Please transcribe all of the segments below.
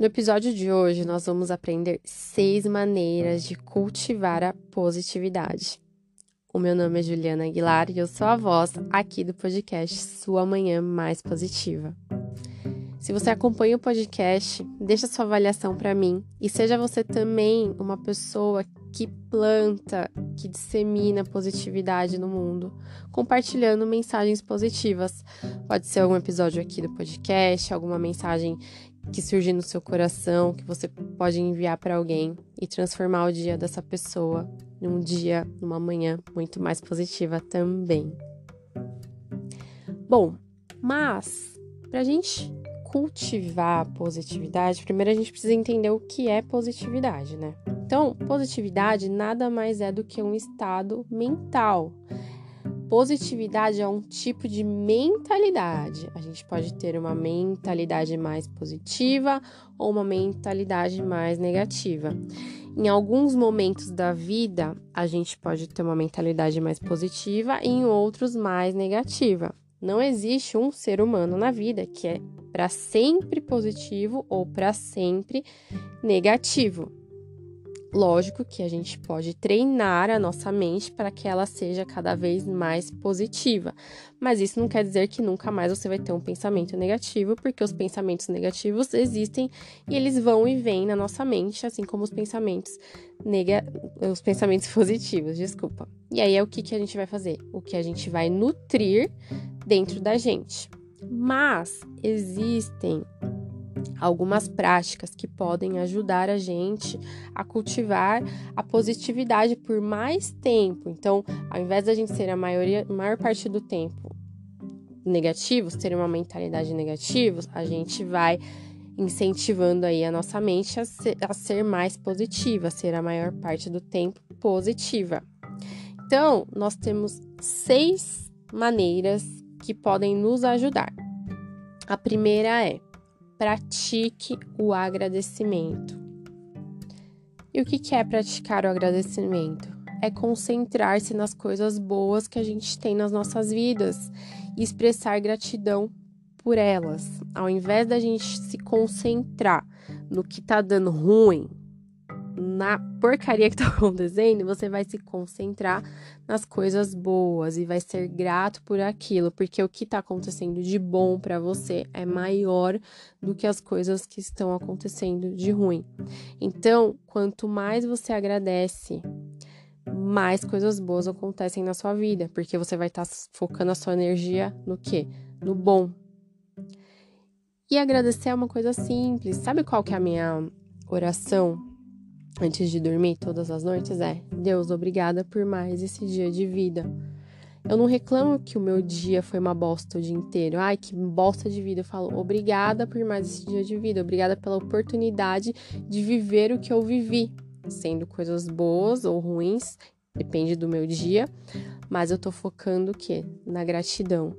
No episódio de hoje, nós vamos aprender seis maneiras de cultivar a positividade. O meu nome é Juliana Aguilar e eu sou a voz aqui do podcast Sua Manhã Mais Positiva. Se você acompanha o podcast, deixa sua avaliação para mim e seja você também uma pessoa que planta, que dissemina positividade no mundo, compartilhando mensagens positivas. Pode ser algum episódio aqui do podcast, alguma mensagem que surge no seu coração, que você pode enviar para alguém e transformar o dia dessa pessoa num dia, numa manhã muito mais positiva também. Bom, mas para a gente cultivar a positividade, primeiro a gente precisa entender o que é positividade, né? Então, positividade nada mais é do que um estado mental. Positividade é um tipo de mentalidade. A gente pode ter uma mentalidade mais positiva ou uma mentalidade mais negativa. Em alguns momentos da vida, a gente pode ter uma mentalidade mais positiva e em outros mais negativa. Não existe um ser humano na vida que é para sempre positivo ou para sempre negativo. Lógico que a gente pode treinar a nossa mente para que ela seja cada vez mais positiva, mas isso não quer dizer que nunca mais você vai ter um pensamento negativo, porque os pensamentos negativos existem e eles vão e vêm na nossa mente, assim como os pensamentos nega... os pensamentos positivos, desculpa. E aí é o que, que a gente vai fazer? O que a gente vai nutrir dentro da gente. Mas existem algumas práticas que podem ajudar a gente a cultivar a positividade por mais tempo. Então, ao invés da gente ser a maioria, maior parte do tempo negativos, ter uma mentalidade negativa, a gente vai incentivando aí a nossa mente a ser, a ser mais positiva, a ser a maior parte do tempo positiva. Então, nós temos seis maneiras que podem nos ajudar. A primeira é pratique o agradecimento. E o que é praticar o agradecimento? É concentrar-se nas coisas boas que a gente tem nas nossas vidas e expressar gratidão por elas. Ao invés da gente se concentrar no que tá dando ruim, na porcaria que tá acontecendo, você vai se concentrar nas coisas boas e vai ser grato por aquilo, porque o que tá acontecendo de bom para você é maior do que as coisas que estão acontecendo de ruim. Então, quanto mais você agradece, mais coisas boas acontecem na sua vida, porque você vai estar tá focando a sua energia no que? No bom. E agradecer é uma coisa simples. Sabe qual que é a minha oração antes de dormir todas as noites é: Deus, obrigada por mais esse dia de vida. Eu não reclamo que o meu dia foi uma bosta o dia inteiro. Ai, que bosta de vida. Eu falo, obrigada por mais esse dia de vida. Obrigada pela oportunidade de viver o que eu vivi. Sendo coisas boas ou ruins, depende do meu dia. Mas eu tô focando o quê? Na gratidão.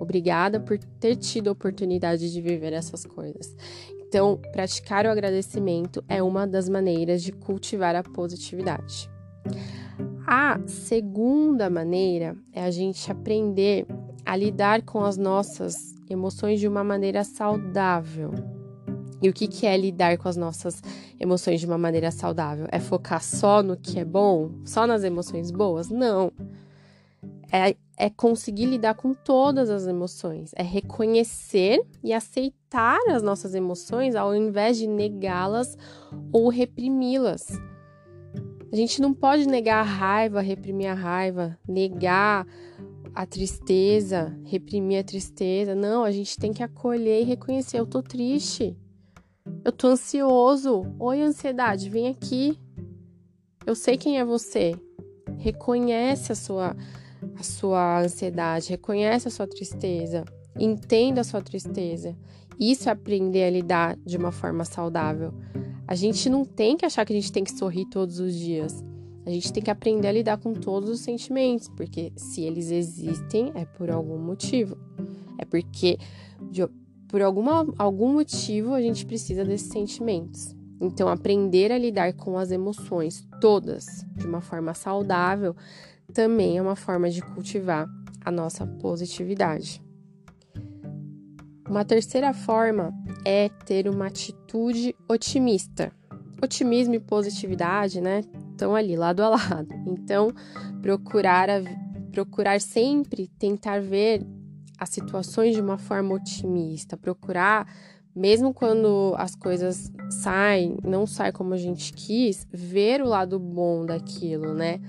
Obrigada por ter tido a oportunidade de viver essas coisas. Então, praticar o agradecimento é uma das maneiras de cultivar a positividade. A segunda maneira é a gente aprender a lidar com as nossas emoções de uma maneira saudável. E o que, é lidar com as nossas emoções de uma maneira saudável? É focar só no que é bom? Só nas emoções boas? Não é, é conseguir lidar com todas as emoções, é reconhecer e aceitar as nossas emoções ao invés de negá-las ou reprimi-las. A gente não pode negar a raiva, reprimir a raiva, negar a tristeza, reprimir a tristeza. Não, a gente tem que acolher e reconhecer. Eu tô triste. Eu tô ansioso. Oi, ansiedade, vem aqui. Eu sei quem é você. Reconhece a sua a sua ansiedade, reconhece a sua tristeza, entenda a sua tristeza. Isso é aprender a lidar de uma forma saudável. A gente não tem que achar que a gente tem que sorrir todos os dias. A gente tem que aprender a lidar com todos os sentimentos, porque se eles existem é por algum motivo. É porque de, por alguma, algum motivo a gente precisa desses sentimentos. Então, aprender a lidar com as emoções todas de uma forma saudável também é uma forma de cultivar a nossa positividade. Uma terceira forma é ter uma atitude otimista. Otimismo e positividade, né, estão ali lado a lado. Então, procurar a, procurar sempre tentar ver as situações de uma forma otimista, procurar mesmo quando as coisas saem, não saem como a gente quis, ver o lado bom daquilo, né?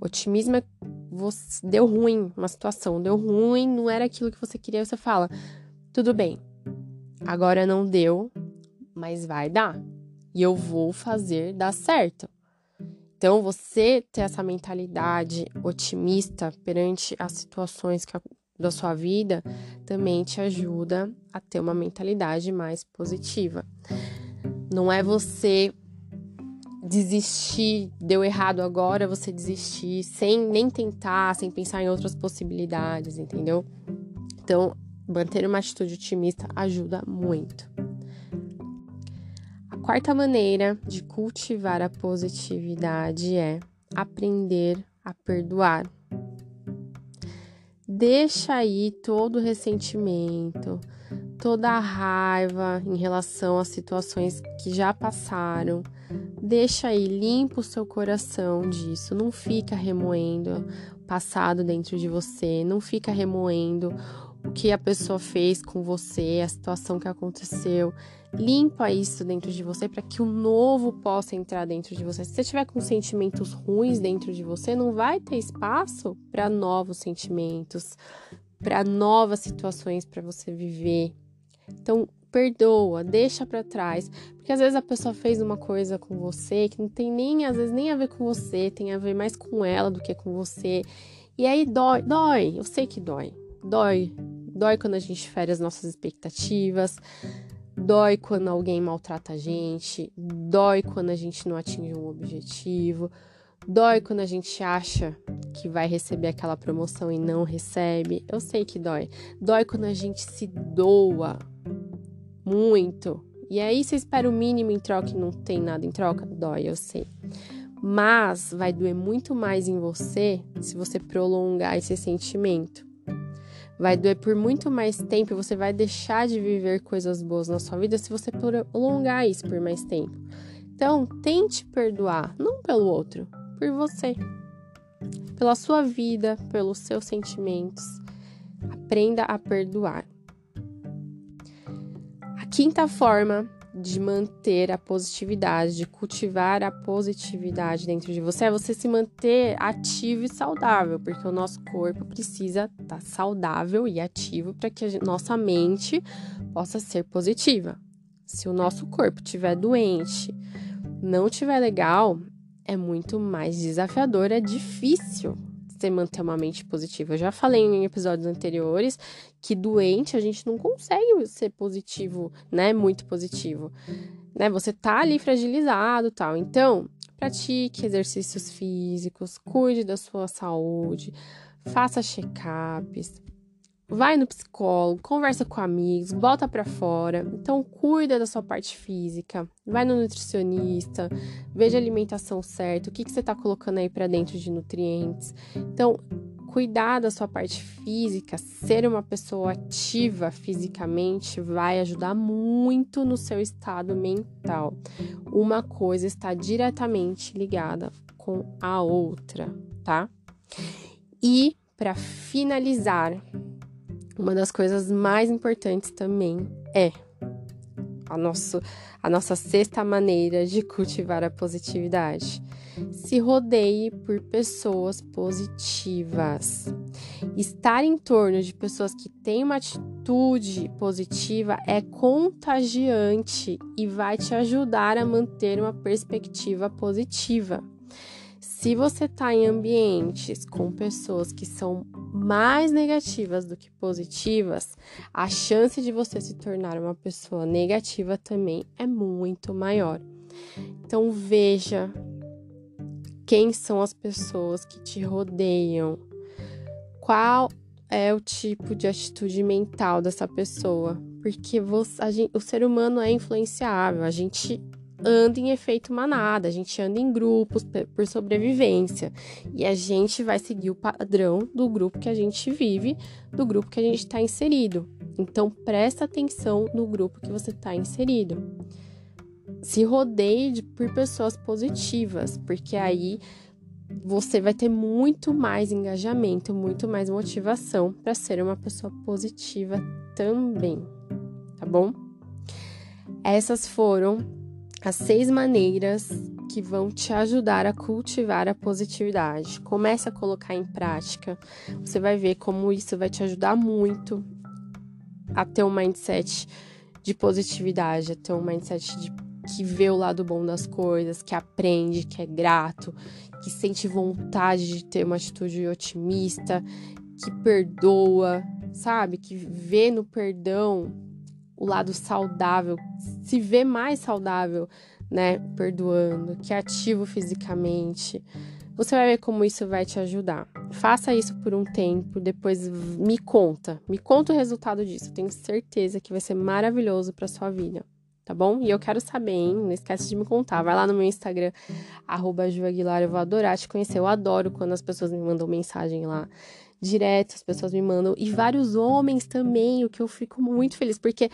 Otimismo é você deu ruim uma situação, deu ruim, não era aquilo que você queria, você fala: "Tudo bem. Agora não deu, mas vai dar. E eu vou fazer dar certo." Então, você ter essa mentalidade otimista perante as situações que da sua vida também te ajuda a ter uma mentalidade mais positiva. Não é você desistir, deu errado agora, você desistir sem nem tentar, sem pensar em outras possibilidades, entendeu? Então, manter uma atitude otimista ajuda muito. A quarta maneira de cultivar a positividade é aprender a perdoar. Deixa aí todo o ressentimento, toda a raiva em relação às situações que já passaram. Deixa aí, limpa o seu coração disso. Não fica remoendo o passado dentro de você, não fica remoendo o que a pessoa fez com você, a situação que aconteceu. Limpa isso dentro de você para que o novo possa entrar dentro de você. Se você tiver com sentimentos ruins dentro de você, não vai ter espaço para novos sentimentos, para novas situações para você viver. Então, perdoa, deixa para trás, porque às vezes a pessoa fez uma coisa com você que não tem nem às vezes nem a ver com você, tem a ver mais com ela do que com você. E aí dói, dói, eu sei que dói. Dói, dói quando a gente fere as nossas expectativas, dói quando alguém maltrata a gente, dói quando a gente não atinge um objetivo, dói quando a gente acha que vai receber aquela promoção e não recebe. Eu sei que dói. Dói quando a gente se doa muito. E aí você espera o mínimo em troca e não tem nada em troca? Dói, eu sei. Mas vai doer muito mais em você se você prolongar esse sentimento vai doer por muito mais tempo e você vai deixar de viver coisas boas na sua vida se você prolongar isso por mais tempo. Então, tente perdoar, não pelo outro, por você. Pela sua vida, pelos seus sentimentos. Aprenda a perdoar. Quinta forma de manter a positividade, de cultivar a positividade dentro de você, é você se manter ativo e saudável, porque o nosso corpo precisa estar tá saudável e ativo para que a nossa mente possa ser positiva. Se o nosso corpo estiver doente, não estiver legal, é muito mais desafiador, é difícil você manter uma mente positiva. Eu já falei em episódios anteriores que doente a gente não consegue ser positivo, né? Muito positivo. Né? Você tá ali fragilizado, tal. Então, pratique exercícios físicos, cuide da sua saúde, faça check-ups, vai no psicólogo, conversa com amigos, bota para fora. Então, cuida da sua parte física, vai no nutricionista, veja a alimentação certa, o que, que você está colocando aí para dentro de nutrientes. Então, cuidar da sua parte física, ser uma pessoa ativa fisicamente, vai ajudar muito no seu estado mental. Uma coisa está diretamente ligada com a outra, tá? E para finalizar, uma das coisas mais importantes também é a, nosso, a nossa sexta maneira de cultivar a positividade. Se rodeie por pessoas positivas. Estar em torno de pessoas que têm uma atitude positiva é contagiante e vai te ajudar a manter uma perspectiva positiva. Se você está em ambientes com pessoas que são mais negativas do que positivas, a chance de você se tornar uma pessoa negativa também é muito maior. Então veja quem são as pessoas que te rodeiam, qual é o tipo de atitude mental dessa pessoa, porque você, gente, o ser humano é influenciável, a gente anda em efeito manada, a gente anda em grupos por sobrevivência e a gente vai seguir o padrão do grupo que a gente vive, do grupo que a gente está inserido. Então presta atenção no grupo que você está inserido. Se rodeie de, por pessoas positivas, porque aí você vai ter muito mais engajamento, muito mais motivação para ser uma pessoa positiva também, tá bom? Essas foram as seis maneiras que vão te ajudar a cultivar a positividade. Comece a colocar em prática. Você vai ver como isso vai te ajudar muito a ter um mindset de positividade, a ter um mindset de que vê o lado bom das coisas, que aprende, que é grato, que sente vontade de ter uma atitude otimista, que perdoa, sabe? Que vê no perdão o lado saudável, se vê mais saudável, né? Perdoando, que é ativo fisicamente. Você vai ver como isso vai te ajudar. Faça isso por um tempo, depois me conta. Me conta o resultado disso. tenho certeza que vai ser maravilhoso para sua vida, tá bom? E eu quero saber, hein? Não esquece de me contar. Vai lá no meu Instagram, arroba eu vou adorar te conhecer. Eu adoro quando as pessoas me mandam mensagem lá direto, as pessoas me mandam, e vários homens também, o que eu fico muito feliz, porque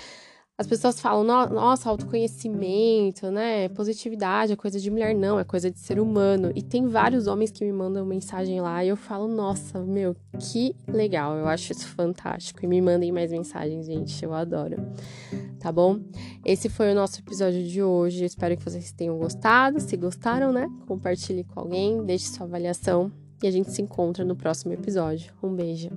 as pessoas falam, nossa, autoconhecimento, né? Positividade é coisa de mulher, não, é coisa de ser humano. E tem vários homens que me mandam mensagem lá e eu falo, nossa, meu, que legal, eu acho isso fantástico. E me mandem mais mensagens, gente, eu adoro. Tá bom? Esse foi o nosso episódio de hoje. Eu espero que vocês tenham gostado. Se gostaram, né? Compartilhe com alguém, deixe sua avaliação e a gente se encontra no próximo episódio. Um beijo.